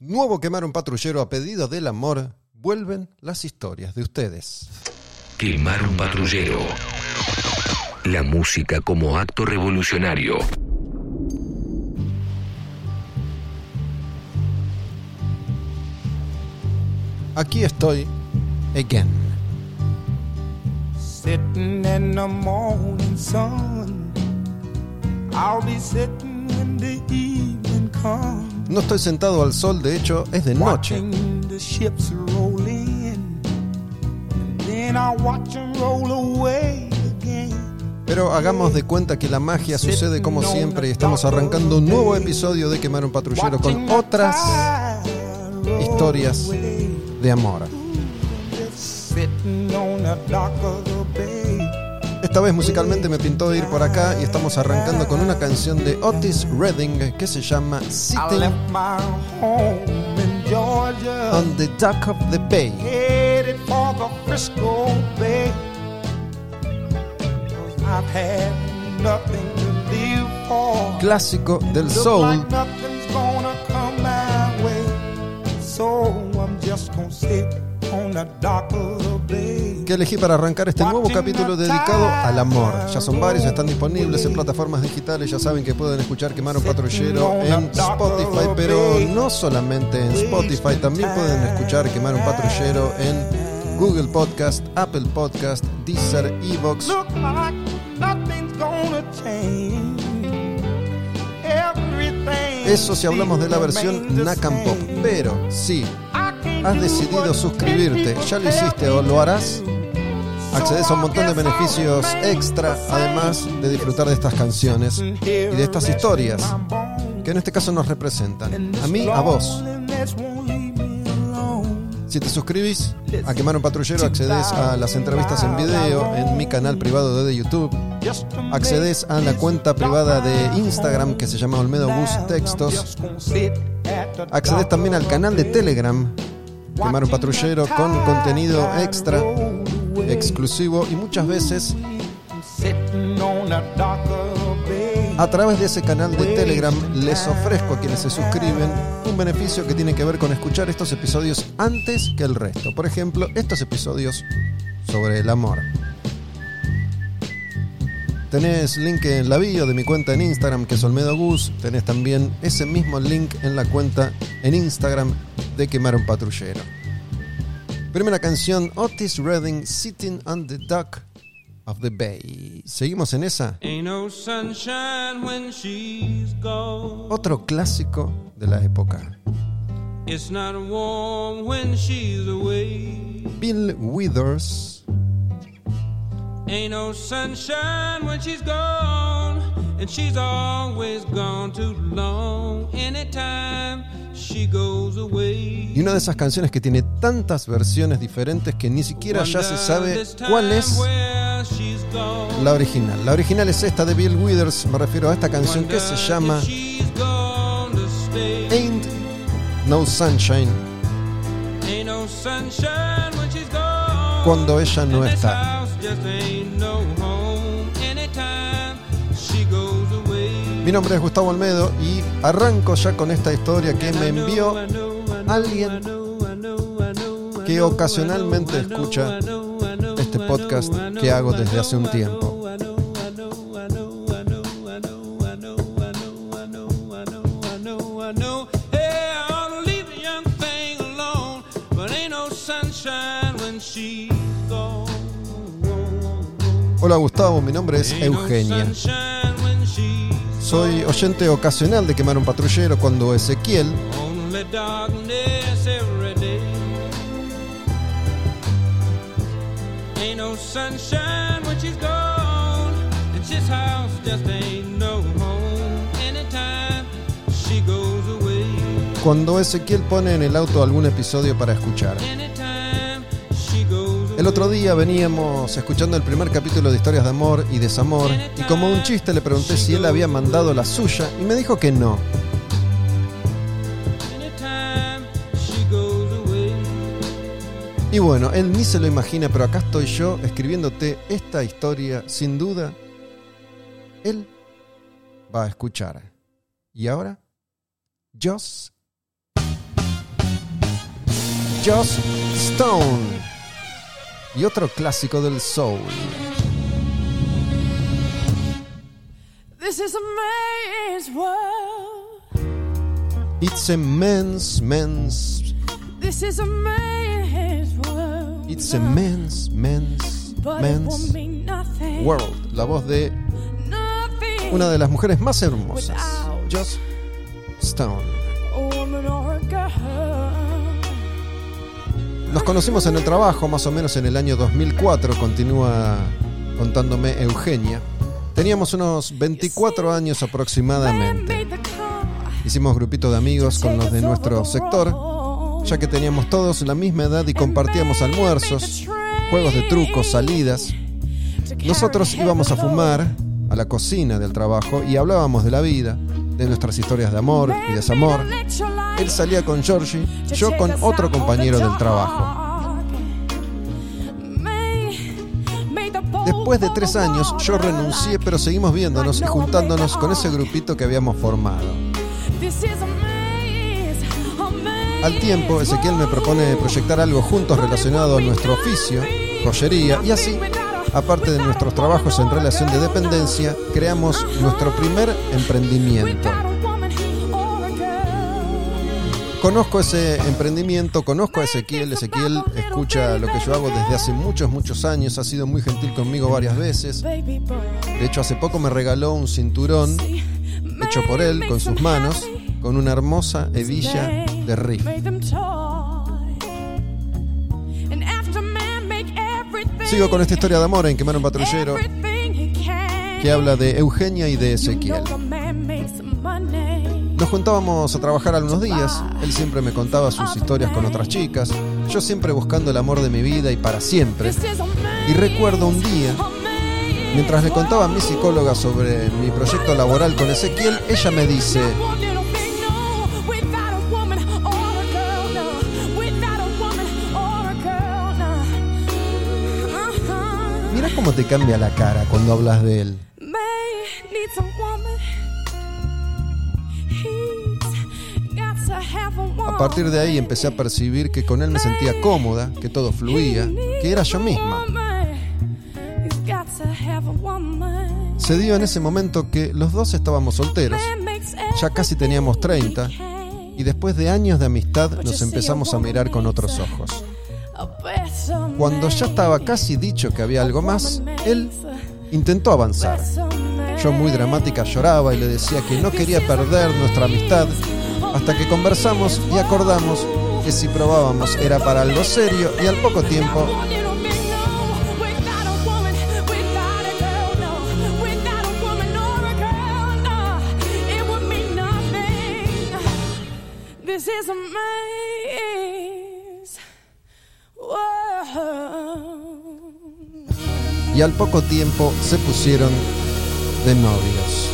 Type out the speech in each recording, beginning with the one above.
Nuevo quemar un patrullero a pedido del amor. Vuelven las historias de ustedes. Quemar un patrullero. La música como acto revolucionario. Aquí estoy, again. Sitting in the morning sun. I'll be sitting when the evening comes. No estoy sentado al sol, de hecho es de noche. 'em. Pero hagamos de cuenta que la magia sucede como siempre y estamos arrancando un nuevo episodio de Quemar un Patrullero con otras historias de amor. Esta vez musicalmente me pintó ir por acá y estamos arrancando con una canción de Otis Redding que se llama Sitting on the Dock of the Bay. Clásico del soul. So I'm just gonna sit on the dock of. Que elegí para arrancar este nuevo capítulo dedicado al amor. Ya son varios, están disponibles en plataformas digitales, ya saben que pueden escuchar Quemar un Patrullero en Spotify, pero no solamente en Spotify, también pueden escuchar Quemar un Patrullero en Google Podcast, Apple Podcast, Deezer, Evox. Eso si hablamos de la versión Nakam Pop. Pero si has decidido suscribirte, ya lo hiciste o lo harás, accedes a un montón de beneficios extra, además de disfrutar de estas canciones y de estas historias que en este caso nos representan. A mí, a vos. Si te suscribís a Quemar un Patrullero, accedes a las entrevistas en video en mi canal privado de YouTube. Accedes a la cuenta privada de Instagram que se llama Olmedo Bus Textos. Accedes también al canal de Telegram, Quemar un Patrullero, con contenido extra, exclusivo y muchas veces a través de ese canal de Telegram les ofrezco a quienes se suscriben un beneficio que tiene que ver con escuchar estos episodios antes que el resto. Por ejemplo, estos episodios sobre el amor. Tenés link en la bio de mi cuenta en Instagram que es Olmedo Gus. Tenés también ese mismo link en la cuenta en Instagram de Quemar un Patrullero. Primera canción, Otis Redding, Sitting on the Dock of the Bay. ¿Seguimos en esa? Ain't no sunshine when she's gone. Otro clásico de la época. It's not warm when she's away. Bill Withers, Ain't no sunshine when she's gone. And she's always gone too long. Anytime. Y una de esas canciones que tiene tantas versiones diferentes que ni siquiera ya se sabe cuál es la original. La original es esta de Bill Withers, me refiero a esta canción que se llama. Ain't No Sunshine, cuando ella no está. Mi nombre es Gustavo Olmedo y arranco ya con esta historia que me envió alguien que ocasionalmente escucha este podcast que hago desde hace un tiempo. Hola Gustavo, mi nombre es Eugenia. Soy oyente ocasional de Quemar un Patrullero cuando Ezequiel, cuando Ezequiel pone en el auto algún episodio para escuchar. El otro día veníamos escuchando el primer capítulo de historias de amor y desamor y como un chiste le pregunté si él había mandado la suya y me dijo que no. Y bueno, él ni se lo imagina, pero acá estoy yo escribiéndote esta historia, sin duda, él va a escuchar. ¿Y ahora? Joss Joss Stone. Y otro clásico del soul. This is a man's world. It's a men's, men's, This is a man's world. it's a won't mean nothing. world. La voz de una de las mujeres más hermosas, Joss Stone. Nos conocimos en el trabajo más o menos en el año 2004, continúa contándome Eugenia. Teníamos unos 24 años aproximadamente. Hicimos grupitos de amigos con los de nuestro sector, ya que teníamos todos la misma edad y compartíamos almuerzos, juegos de trucos, salidas. Nosotros íbamos a fumar a la cocina del trabajo y hablábamos de la vida, de nuestras historias de amor y desamor. Él salía con Georgie, yo con otro compañero del trabajo. Después de tres años yo renuncié, pero seguimos viéndonos y juntándonos con ese grupito que habíamos formado. Al tiempo, Ezequiel me propone proyectar algo juntos relacionado a nuestro oficio, joyería, y así, aparte de nuestros trabajos en relación de dependencia, creamos nuestro primer emprendimiento. Conozco ese emprendimiento, conozco a Ezequiel, Ezequiel escucha lo que yo hago desde hace muchos, muchos años, ha sido muy gentil conmigo varias veces. De hecho, hace poco me regaló un cinturón hecho por él con sus manos, con una hermosa hebilla de riff. Sigo con esta historia de amor en Quemar un Patrullero, que habla de Eugenia y de Ezequiel. Nos juntábamos a trabajar algunos días, él siempre me contaba sus historias con otras chicas, yo siempre buscando el amor de mi vida y para siempre. Y recuerdo un día, mientras le contaba a mi psicóloga sobre mi proyecto laboral con Ezequiel, ella me dice, cómo te cambia la cara cuando hablas de él. A partir de ahí empecé a percibir que con él me sentía cómoda, que todo fluía, que era yo misma. Se dio en ese momento que los dos estábamos solteros, ya casi teníamos 30, y después de años de amistad nos empezamos a mirar con otros ojos. Cuando ya estaba casi dicho que había algo más, él intentó avanzar. Yo muy dramática lloraba y le decía que no quería perder nuestra amistad, hasta que conversamos y acordamos que si probábamos era para algo serio y al poco tiempo y al poco tiempo se pusieron de novios.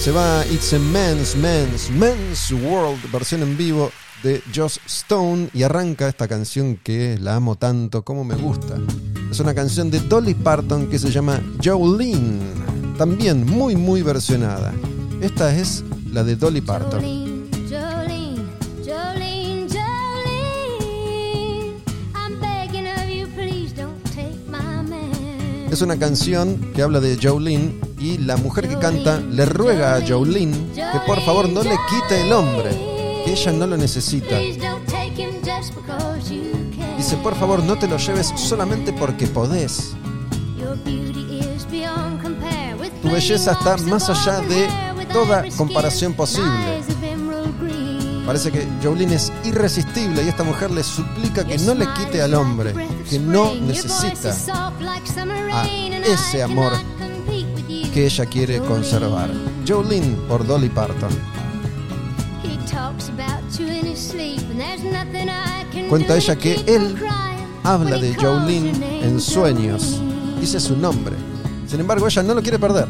Se va It's a Men's, Men's, Men's World, versión en vivo de Joss Stone y arranca esta canción que la amo tanto como me gusta. Es una canción de Dolly Parton que se llama Jolene, también muy muy versionada. Esta es la de Dolly Parton. Es una canción que habla de Jolene y la mujer que canta le ruega a Jolene que por favor no le quite el hombre, que ella no lo necesita. Dice, por favor no te lo lleves solamente porque podés. Tu belleza está más allá de toda comparación posible. Parece que Jolene es irresistible y esta mujer le suplica que no le quite al hombre, que no necesita a ese amor que ella quiere conservar. Jolene por Dolly Parton. Cuenta ella que él habla de Jolene en sueños. Dice su nombre. Sin embargo, ella no lo quiere perder.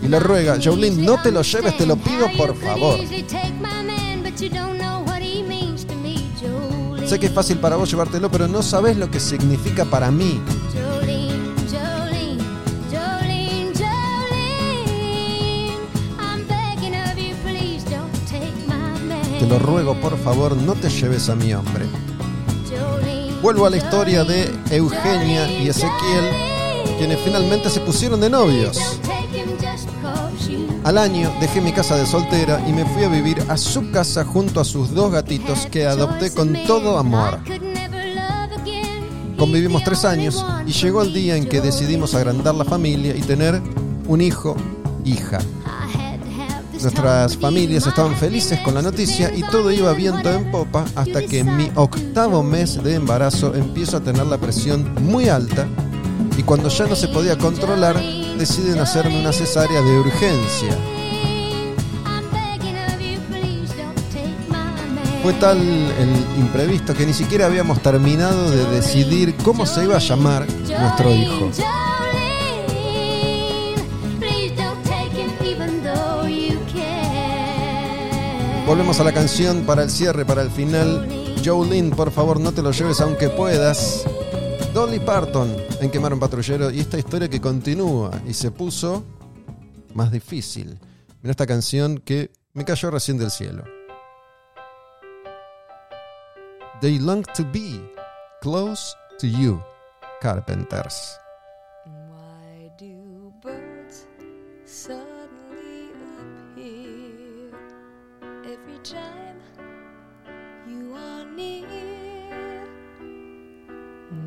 Y le ruega, Jolene, no te lo lleves, te lo pido por favor. Sé que es fácil para vos llevártelo, pero no sabes lo que significa para mí. Te lo ruego, por favor, no te lleves a mi hombre. Vuelvo a la historia de Eugenia y Ezequiel, quienes finalmente se pusieron de novios. Al año dejé mi casa de soltera y me fui a vivir a su casa junto a sus dos gatitos que adopté con todo amor. Convivimos tres años y llegó el día en que decidimos agrandar la familia y tener un hijo, hija. Nuestras familias estaban felices con la noticia y todo iba viento en popa hasta que en mi octavo mes de embarazo empiezo a tener la presión muy alta y cuando ya no se podía controlar deciden hacerme una cesárea de urgencia. Fue tal el imprevisto que ni siquiera habíamos terminado de decidir cómo se iba a llamar nuestro hijo. Volvemos a la canción para el cierre, para el final. Jolene, por favor, no te lo lleves aunque puedas. Dolly Parton en Quemar un Patrullero y esta historia que continúa y se puso más difícil. Mira esta canción que me cayó recién del cielo. They long to be close to you, Carpenters.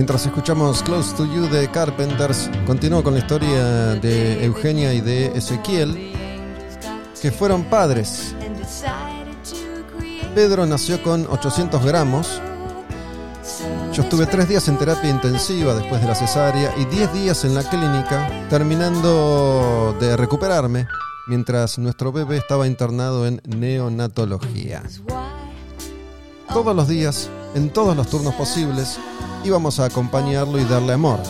Mientras escuchamos Close to You de Carpenters, continúo con la historia de Eugenia y de Ezequiel, que fueron padres. Pedro nació con 800 gramos. Yo estuve tres días en terapia intensiva después de la cesárea y 10 días en la clínica, terminando de recuperarme, mientras nuestro bebé estaba internado en neonatología. Todos los días, en todos los turnos posibles, íbamos a acompañarlo y darle amor.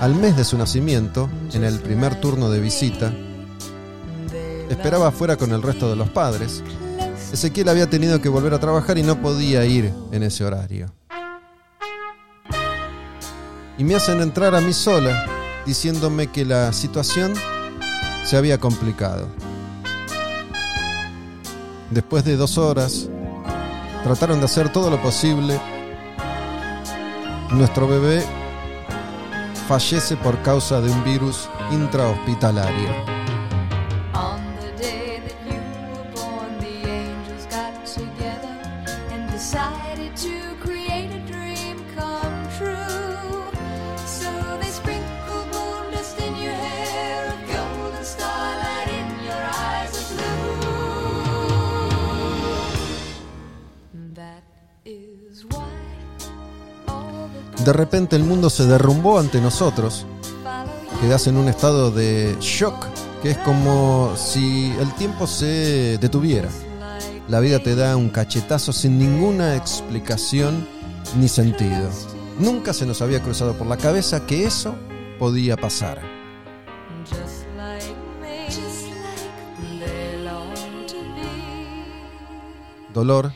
Al mes de su nacimiento, en el primer turno de visita, esperaba afuera con el resto de los padres. Ezequiel había tenido que volver a trabajar y no podía ir en ese horario. Y me hacen entrar a mí sola, diciéndome que la situación se había complicado. Después de dos horas, trataron de hacer todo lo posible. Nuestro bebé fallece por causa de un virus intrahospitalario. De repente el mundo se derrumbó ante nosotros. Quedás en un estado de shock, que es como si el tiempo se detuviera. La vida te da un cachetazo sin ninguna explicación ni sentido. Nunca se nos había cruzado por la cabeza que eso podía pasar. Dolor,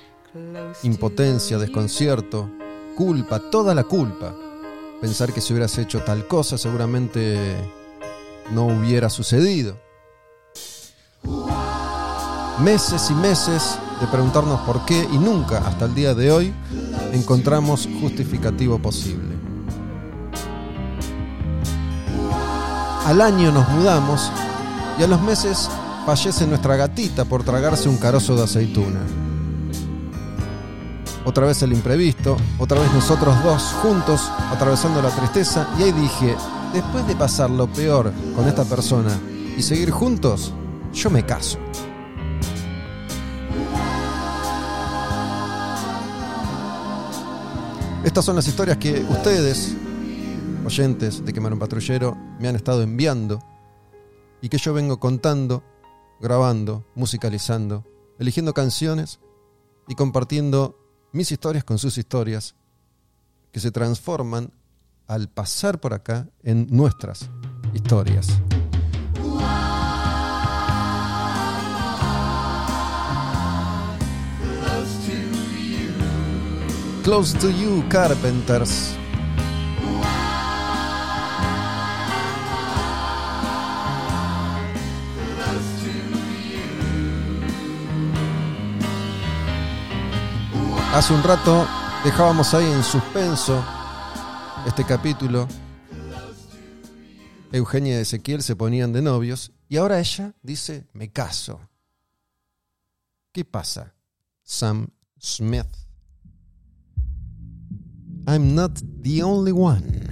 impotencia, desconcierto, culpa, toda la culpa. Pensar que si hubieras hecho tal cosa seguramente no hubiera sucedido. Meses y meses de preguntarnos por qué y nunca hasta el día de hoy encontramos justificativo posible. Al año nos mudamos y a los meses fallece nuestra gatita por tragarse un carozo de aceituna. Otra vez el imprevisto, otra vez nosotros dos juntos atravesando la tristeza y ahí dije, después de pasar lo peor con esta persona y seguir juntos, yo me caso. Estas son las historias que ustedes, oyentes de Quemar un Patrullero, me han estado enviando y que yo vengo contando, grabando, musicalizando, eligiendo canciones y compartiendo mis historias con sus historias, que se transforman al pasar por acá en nuestras historias. Close to You, Carpenters. Hace un rato dejábamos ahí en suspenso este capítulo. Eugenia y Ezequiel se ponían de novios y ahora ella dice, me caso. ¿Qué pasa? Sam Smith. I'm not the only one.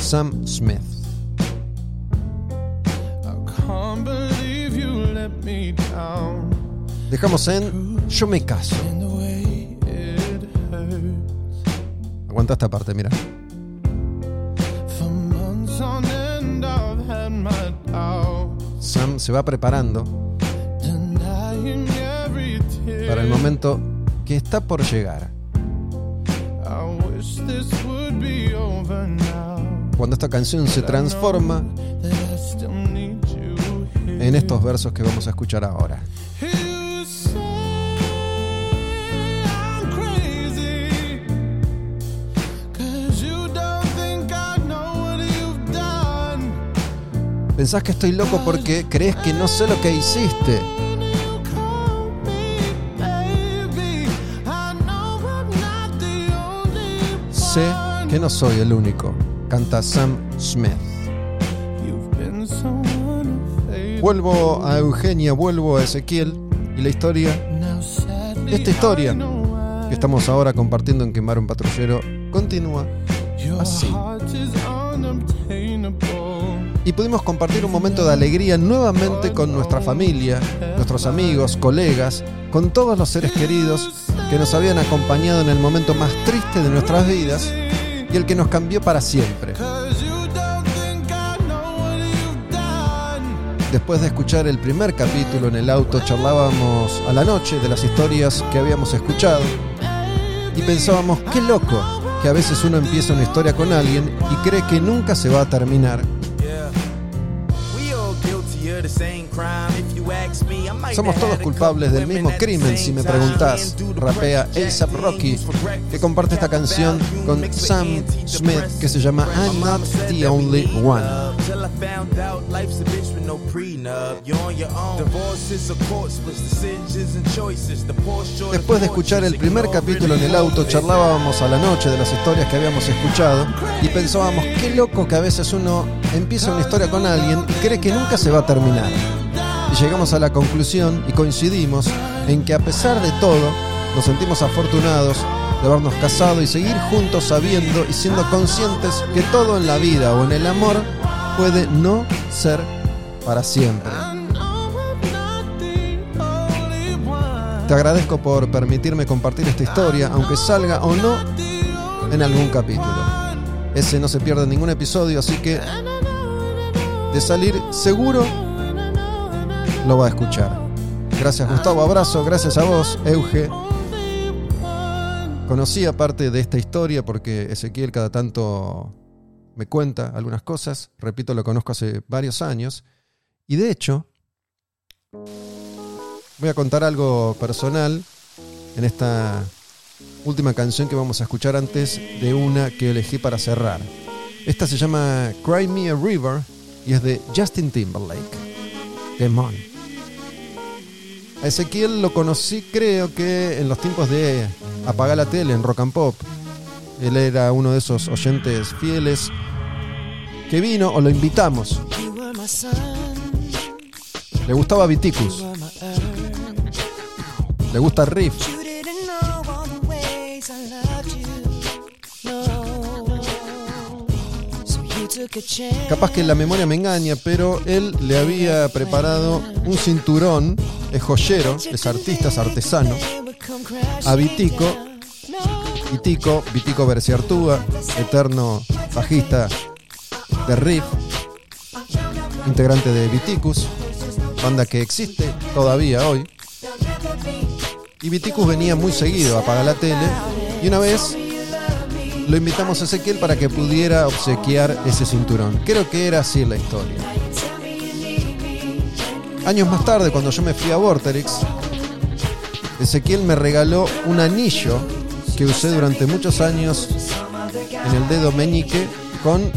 Sam Smith. I can't believe you let me down Dejamos en Yo me caso. Aguanta esta parte, mira. Sam se va preparando para el momento que está por llegar. Cuando esta canción se transforma en estos versos que vamos a escuchar ahora. Pensás que estoy loco porque crees que no sé lo que hiciste. Que no soy el único. Canta Sam Smith. Vuelvo a Eugenia, vuelvo a Ezequiel y la historia Esta historia que estamos ahora compartiendo en Quemar un Patrullero continúa así. Y pudimos compartir un momento de alegría nuevamente con nuestra familia, nuestros amigos, colegas, con todos los seres queridos que nos habían acompañado en el momento más triste de nuestras vidas y el que nos cambió para siempre. Después de escuchar el primer capítulo en el auto, charlábamos a la noche de las historias que habíamos escuchado y pensábamos, qué loco que a veces uno empieza una historia con alguien y cree que nunca se va a terminar. Same crime. Somos todos culpables del mismo crimen, si me preguntás. Rapea jack Rocky, que comparte esta canción con Sam Smith que se llama I'm Not the Only One. Después de escuchar el primer capítulo en el auto, charlábamos a la noche de las historias que habíamos escuchado y pensábamos, qué loco que a veces uno empieza una historia con alguien y cree que nunca se va a terminar. Y llegamos a la conclusión y coincidimos en que a pesar de todo, nos sentimos afortunados de habernos casado y seguir juntos sabiendo y siendo conscientes que todo en la vida o en el amor puede no ser para siempre. Te agradezco por permitirme compartir esta historia, aunque salga o no en algún capítulo. Ese no se pierde en ningún episodio, así que de salir seguro lo va a escuchar. Gracias Gustavo, abrazo, gracias a vos, Euge. Conocí aparte de esta historia porque Ezequiel cada tanto me cuenta algunas cosas, repito, lo conozco hace varios años, y de hecho voy a contar algo personal en esta última canción que vamos a escuchar antes de una que elegí para cerrar. Esta se llama Cry Me a River y es de Justin Timberlake. Demon. A Ezequiel lo conocí creo que en los tiempos de apagar la tele en Rock and Pop. Él era uno de esos oyentes fieles que vino o lo invitamos. Le gustaba Viticus. le gusta riff. Capaz que la memoria me engaña, pero él le había preparado un cinturón, es joyero, es artista, es artesano, a Vitico. Vitico, Vitico Berciartúa, eterno bajista de riff, integrante de Viticus, banda que existe todavía hoy. Y Viticus venía muy seguido a apagar la tele y una vez lo invitamos a Ezequiel para que pudiera obsequiar ese cinturón. Creo que era así la historia. Años más tarde, cuando yo me fui a Vorterix, Ezequiel me regaló un anillo que usé durante muchos años en el dedo meñique con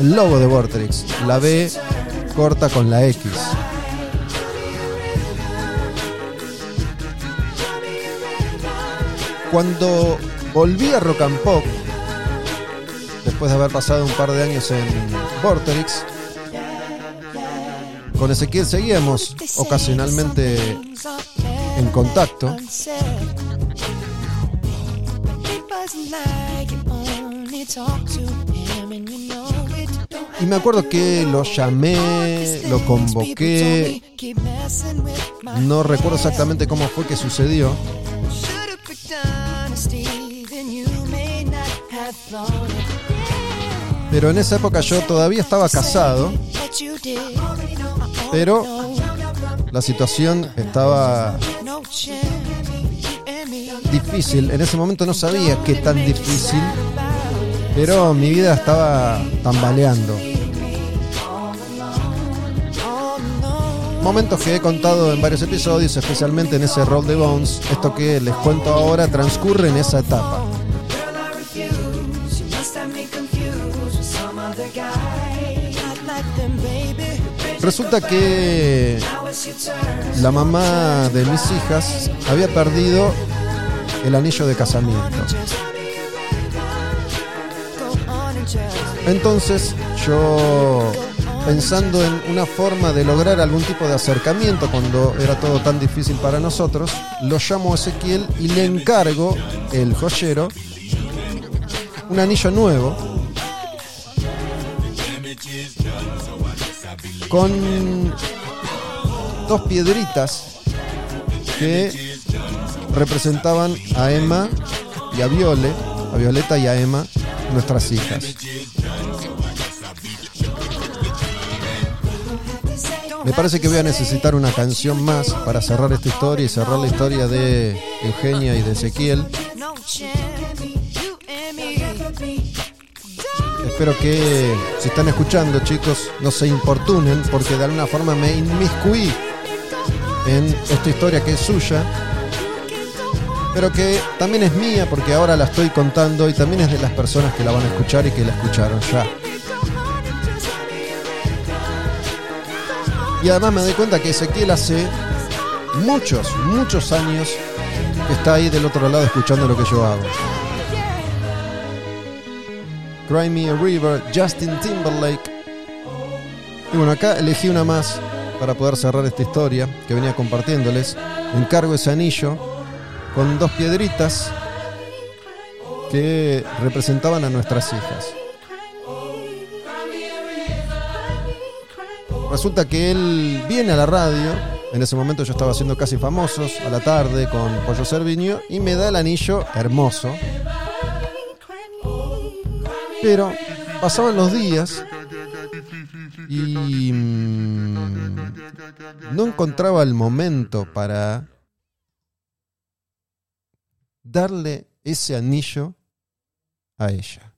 el logo de Vorterix, la B corta con la X. Cuando volví a Rock and Pop, después de haber pasado un par de años en Vorterix, con Ezequiel seguíamos ocasionalmente en contacto. Y me acuerdo que lo llamé, lo convoqué, no recuerdo exactamente cómo fue que sucedió, pero en esa época yo todavía estaba casado, pero la situación estaba difícil. En ese momento no sabía qué tan difícil, pero mi vida estaba tambaleando. Momentos que he contado en varios episodios, especialmente en ese Roll de Bones. Esto que les cuento ahora transcurre en esa etapa. Resulta que la mamá de mis hijas había perdido el anillo de casamiento. Entonces yo, pensando en una forma de lograr algún tipo de acercamiento cuando era todo tan difícil para nosotros, lo llamo a Ezequiel y le encargo, el joyero, un anillo nuevo con dos piedritas que representaban a Emma y a Viole, a Violeta y a Emma, nuestras hijas. Me parece que voy a necesitar una canción más para cerrar esta historia y cerrar la historia de Eugenia y de Ezequiel. Espero que si están escuchando chicos no se importunen porque de alguna forma me inmiscuí en esta historia que es suya pero que también es mía porque ahora la estoy contando y también es de las personas que la van a escuchar y que la escucharon ya. Y además me doy cuenta que Ezequiel hace muchos, muchos años que está ahí del otro lado escuchando lo que yo hago. Cry Me a River, Justin Timberlake. Y bueno, acá elegí una más para poder cerrar esta historia que venía compartiéndoles. Encargo ese anillo con dos piedritas que representaban a nuestras hijas. Resulta que él viene a la radio, en ese momento yo estaba haciendo casi famosos, a la tarde con Pollo Cerviño, y me da el anillo hermoso. Pero pasaban los días y mm, no encontraba el momento para darle ese anillo a ella.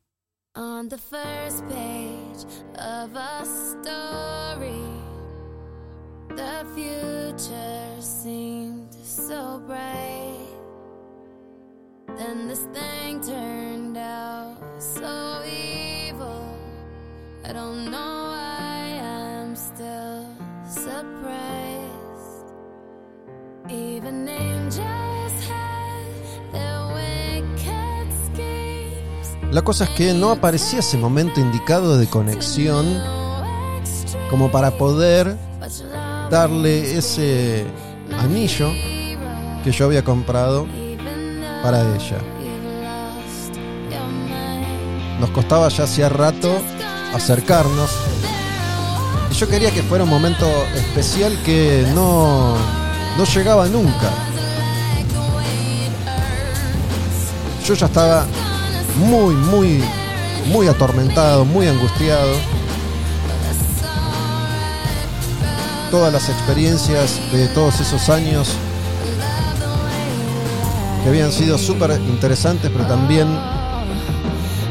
Then this thing turned out so evil. I don't know why I'm still surprised. Even angels have their wicked schemes. La cosa es que no aparecía ese momento indicado de conexión como para poder darle ese anillo que yo había comprado para ella. Nos costaba ya hacía rato acercarnos. Y yo quería que fuera un momento especial que no, no llegaba nunca. Yo ya estaba muy, muy, muy atormentado, muy angustiado. Todas las experiencias de todos esos años que habían sido súper interesantes, pero también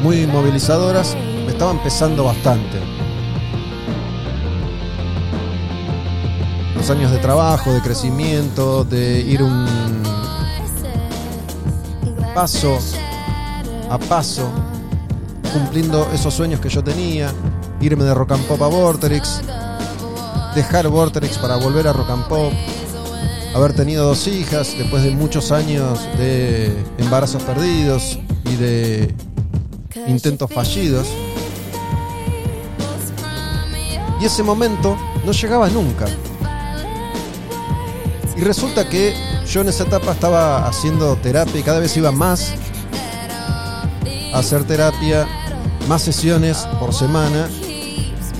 muy movilizadoras, me estaban pesando bastante. Los años de trabajo, de crecimiento, de ir un paso a paso, cumpliendo esos sueños que yo tenía, irme de rock and pop a Vorterix, dejar Vorterix para volver a rock and pop, haber tenido dos hijas después de muchos años de embarazos perdidos y de intentos fallidos. Y ese momento no llegaba nunca. Y resulta que yo en esa etapa estaba haciendo terapia y cada vez iba más a hacer terapia, más sesiones por semana,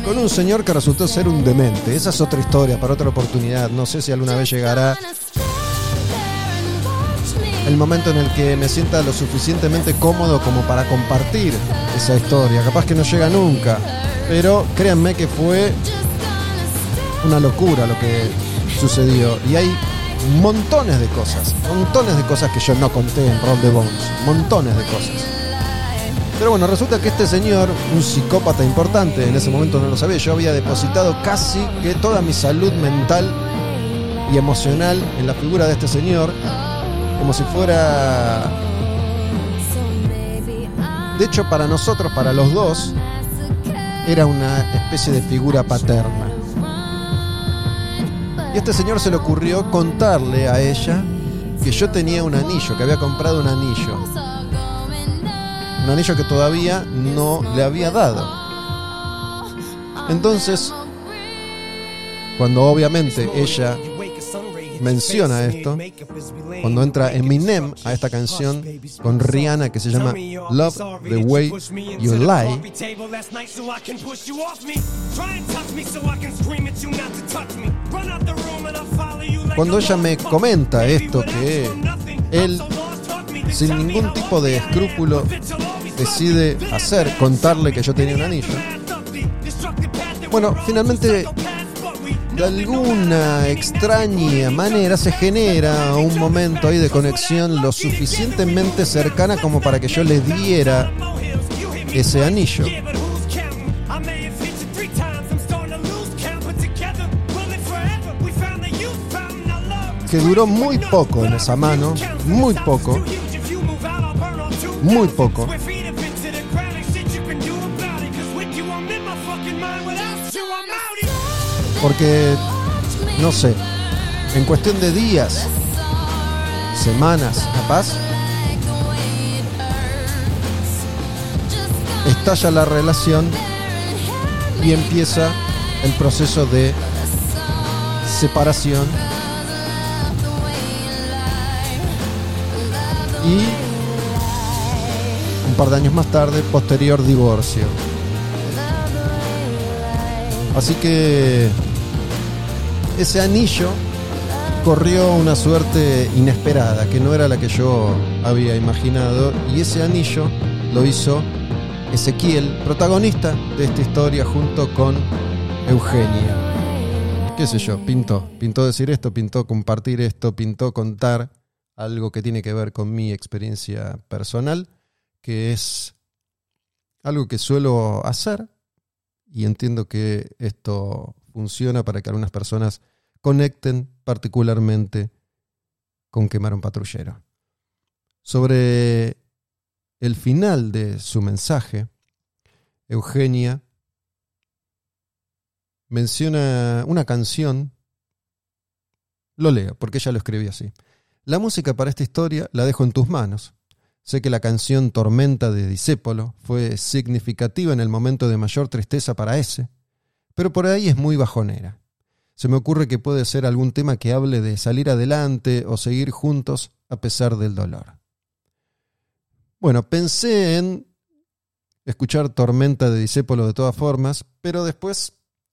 con un señor que resultó ser un demente. Esa es otra historia para otra oportunidad. No sé si alguna vez llegará el momento en el que me sienta lo suficientemente cómodo como para compartir esa historia. Capaz que no llega nunca, pero créanme que fue una locura lo que sucedió. Y hay montones de cosas, montones de cosas que yo no conté en Roll the Bones, montones de cosas. Pero bueno, resulta que este señor, un psicópata importante, en ese momento no lo sabía, yo había depositado casi que toda mi salud mental y emocional en la figura de este señor, como si fuera... De hecho, para nosotros, para los dos, era una especie de figura paterna. Y este señor se le ocurrió contarle a ella que yo tenía un anillo, que había comprado un anillo. Un anillo que todavía no le había dado. Entonces, cuando obviamente ella menciona esto, cuando entra Eminem a esta canción con Rihanna que se llama Love the Way You Lie, cuando ella me comenta esto que él sin ningún tipo de escrúpulo decide hacer, contarle que yo tenía un anillo. Bueno, finalmente de alguna extraña manera se genera un momento ahí de conexión lo suficientemente cercana como para que yo le diera ese anillo. Que duró muy poco en esa mano, muy poco, muy poco. Porque, no sé, en cuestión de días, semanas, capaz, estalla la relación y empieza el proceso de separación y par de años más tarde, posterior divorcio. Así que ese anillo corrió una suerte inesperada, que no era la que yo había imaginado, y ese anillo lo hizo Ezequiel, protagonista de esta historia, junto con Eugenia. ¿Qué sé yo? Pintó. Pintó decir esto, pintó compartir esto, pintó contar algo que tiene que ver con mi experiencia personal, que es algo que suelo hacer, y entiendo que esto funciona para que algunas personas conecten particularmente con quemar un patrullero. Sobre el final de su mensaje, Eugenia menciona una canción, lo leo porque ella lo escribió así. La música para esta historia la dejo en tus manos. Sé que la canción Tormenta de Disépolo fue significativa en el momento de mayor tristeza para ese, pero por ahí es muy bajonera. se me ocurre que puede ser algún tema que hable de salir adelante o seguir juntos a pesar del dolor. Bueno, pensé en escuchar Tormenta de Disépolo de todas formas, pero después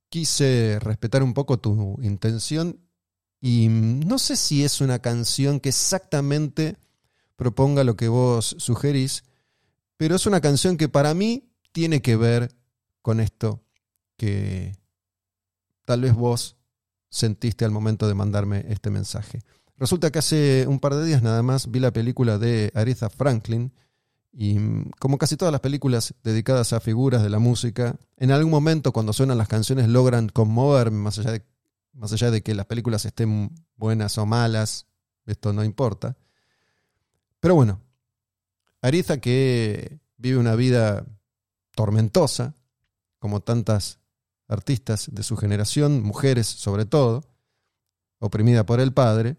quise respetar un poco tu intención y no sé si es una canción que exactamente proponga lo que vos sugerís, pero es una canción que para mí tiene que ver con esto que tal vez vos sentiste al momento de mandarme este mensaje. Resulta que hace un par de días nada más vi la película de Aretha Franklin y mm, como casi todas las películas dedicadas a figuras de la música, en algún momento cuando suenan las canciones logran conmoverme más allá de, más allá de que las películas estén buenas o malas, esto no importa. Pero bueno, Aretha que vive una vida tormentosa, como tantas artistas de su generación, mujeres sobre todo, oprimida por el padre,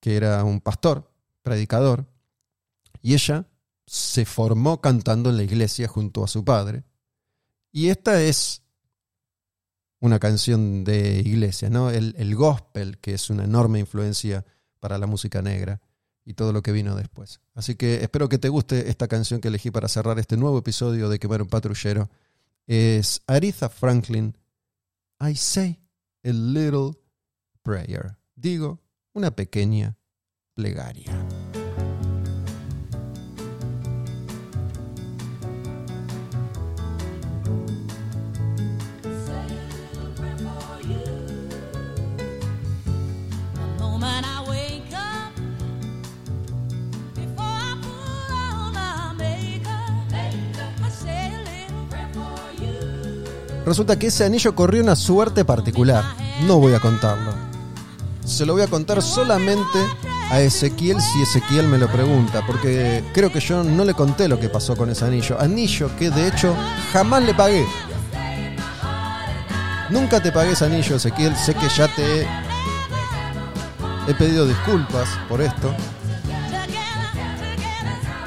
que era un pastor, predicador, y ella se formó cantando en la iglesia junto a su padre. Y esta es una canción de iglesia, ¿no? El, gospel, que es una enorme influencia para la música negra y todo lo que vino después. Así que espero que te guste esta canción que elegí para cerrar este nuevo episodio de Quemar un Patrullero es Aretha Franklin, I say a little prayer. Digo, una pequeña plegaria. Resulta que ese anillo corrió una suerte particular. No voy a contarlo. Se lo voy a contar solamente a Ezequiel si Ezequiel me lo pregunta, porque creo que yo no le conté lo que pasó con ese anillo. Anillo que de hecho jamás le pagué. Nunca te pagué ese anillo, Ezequiel. Sé que ya te he pedido disculpas por esto.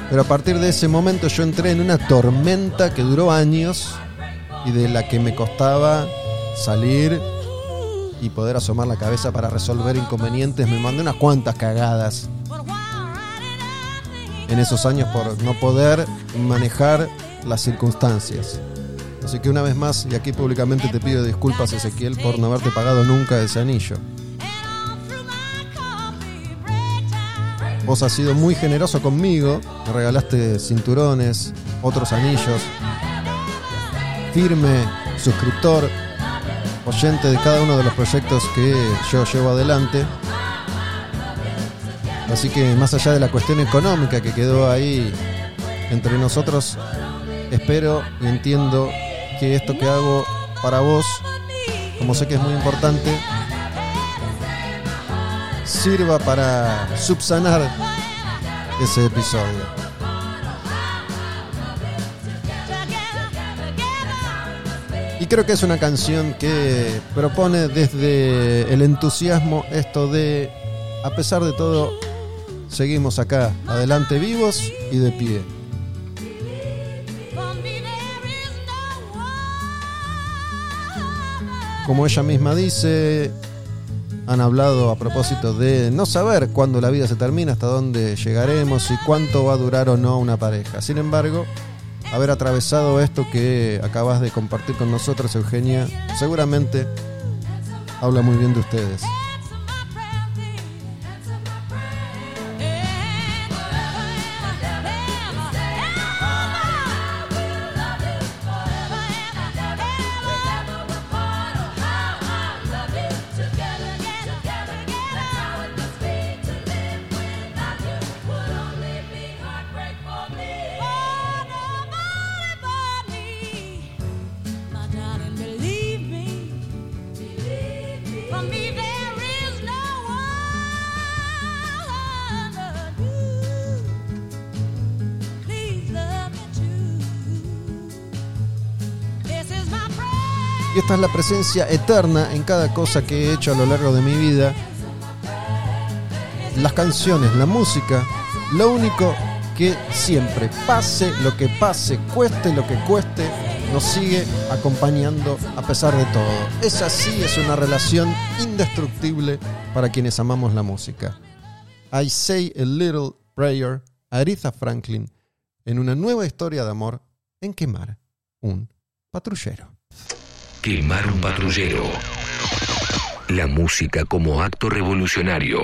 Pero a partir de ese momento yo entré en una tormenta que duró años y de la que me costaba salir y poder asomar la cabeza para resolver inconvenientes. Me mandé unas cuantas cagadas en esos años por no poder manejar las circunstancias. Así que una vez más, y aquí públicamente te pido disculpas Ezequiel por no haberte pagado nunca ese anillo. Vos has sido muy generoso conmigo, me regalaste cinturones, otros anillos, firme suscriptor, oyente de cada uno de los proyectos que yo llevo adelante. Así que más allá de la cuestión económica que quedó ahí entre nosotros, espero y entiendo que esto que hago para vos, como sé que es muy importante, sirva para subsanar ese episodio. Y creo que es una canción que propone desde el entusiasmo esto de, a pesar de todo, seguimos acá, adelante vivos y de pie. Como ella misma dice, han hablado a propósito de no saber cuándo la vida se termina, hasta dónde llegaremos y cuánto va a durar o no una pareja. Sin embargo, haber atravesado esto que acabas de compartir con nosotros, Eugenia, seguramente habla muy bien de ustedes. Y esta es la presencia eterna en cada cosa que he hecho a lo largo de mi vida. Las canciones, la música, lo único que siempre, pase lo que pase, cueste lo que cueste, nos sigue acompañando a pesar de todo. Esa sí es una relación indestructible para quienes amamos la música. I Say a Little Prayer, Aretha Franklin, en una nueva historia de amor en quemar un patrullero. Quemar un patrullero. La música como acto revolucionario.